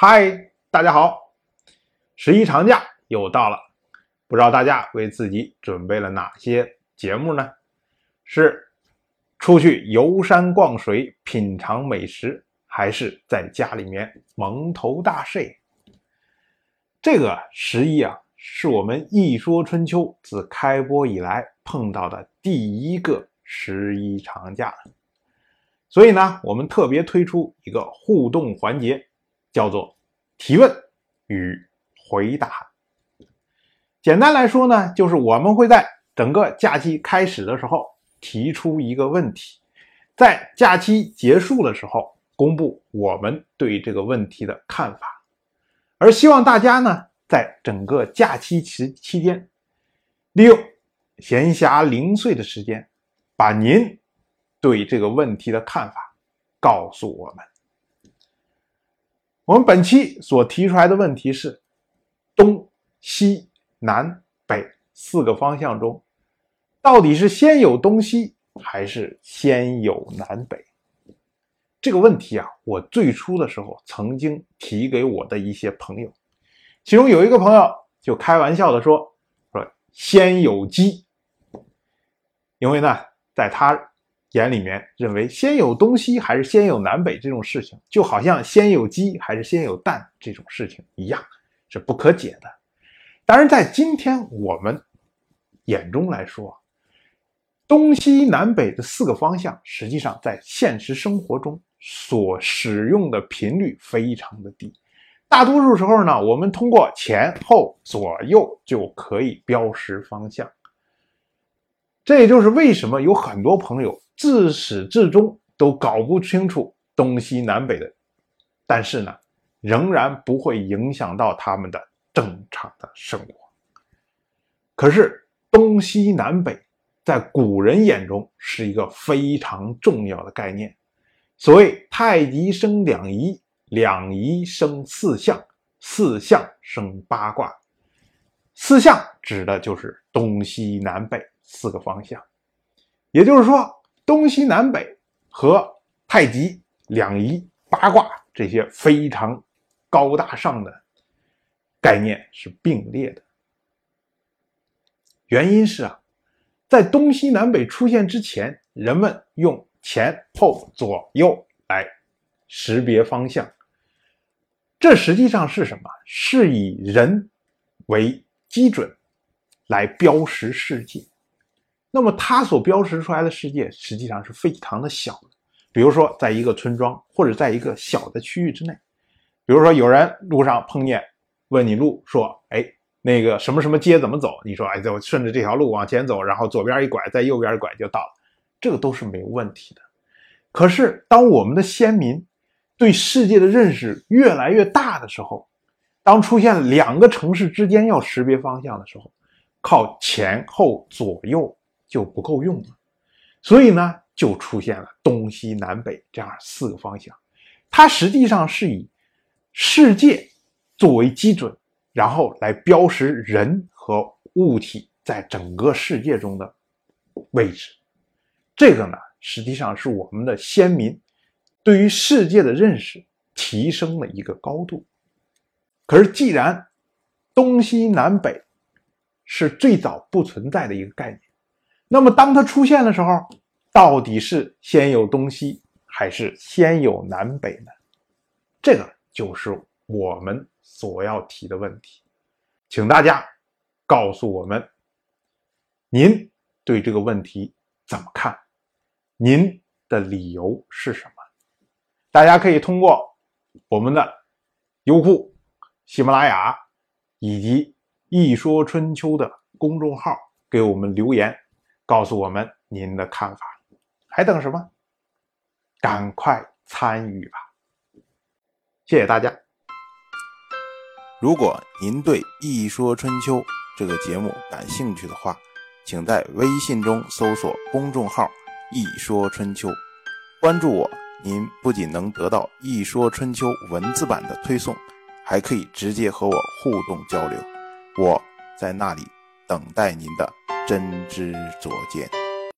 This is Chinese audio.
嗨，大家好！十一长假又到了，不知道大家为自己准备了哪些节目呢？是出去游山逛水、品尝美食，还是在家里面蒙头大睡？这个十一啊，是我们《一说春秋》自开播以来碰到的第一个十一长假，所以呢，我们特别推出一个互动环节。叫做提问与回答。简单来说呢，就是我们会在整个假期开始的时候提出一个问题，在假期结束的时候公布我们对这个问题的看法，而希望大家呢，在整个假期期期间，利用闲暇零碎的时间，把您对这个问题的看法告诉我们。我们本期所提出来的问题是：东西南北四个方向中，到底是先有东西还是先有南北？这个问题啊，我最初的时候曾经提给我的一些朋友，其中有一个朋友就开玩笑的说：“说先有鸡，因为呢，在他。”眼里面认为先有东西还是先有南北这种事情，就好像先有鸡还是先有蛋这种事情一样，是不可解的。当然，在今天我们眼中来说，东西南北的四个方向，实际上在现实生活中所使用的频率非常的低。大多数时候呢，我们通过前后左右就可以标识方向。这也就是为什么有很多朋友。自始至终都搞不清楚东西南北的，但是呢，仍然不会影响到他们的正常的生活。可是东西南北在古人眼中是一个非常重要的概念。所谓太极生两仪，两仪生四象，四象生八卦。四象指的就是东西南北四个方向，也就是说。东西南北和太极、两仪、八卦这些非常高大上的概念是并列的。原因是啊，在东西南北出现之前，人们用前后左右来识别方向。这实际上是什么？是以人为基准来标识世界。那么它所标识出来的世界实际上是非常的小的，比如说在一个村庄或者在一个小的区域之内，比如说有人路上碰见，问你路，说，哎，那个什么什么街怎么走？你说，哎，就顺着这条路往前走，然后左边一拐，在右边一拐就到了，这个都是没有问题的。可是当我们的先民对世界的认识越来越大的时候，当出现两个城市之间要识别方向的时候，靠前后左右。就不够用了，所以呢，就出现了东西南北这样四个方向。它实际上是以世界作为基准，然后来标识人和物体在整个世界中的位置。这个呢，实际上是我们的先民对于世界的认识提升了一个高度。可是，既然东西南北是最早不存在的一个概念。那么，当它出现的时候，到底是先有东西还是先有南北呢？这个就是我们所要提的问题，请大家告诉我们，您对这个问题怎么看？您的理由是什么？大家可以通过我们的优酷、喜马拉雅以及《一说春秋》的公众号给我们留言。告诉我们您的看法，还等什么？赶快参与吧！谢谢大家。如果您对《一说春秋》这个节目感兴趣的话，请在微信中搜索公众号“一说春秋”，关注我。您不仅能得到《一说春秋》文字版的推送，还可以直接和我互动交流。我在那里等待您的。真知灼见。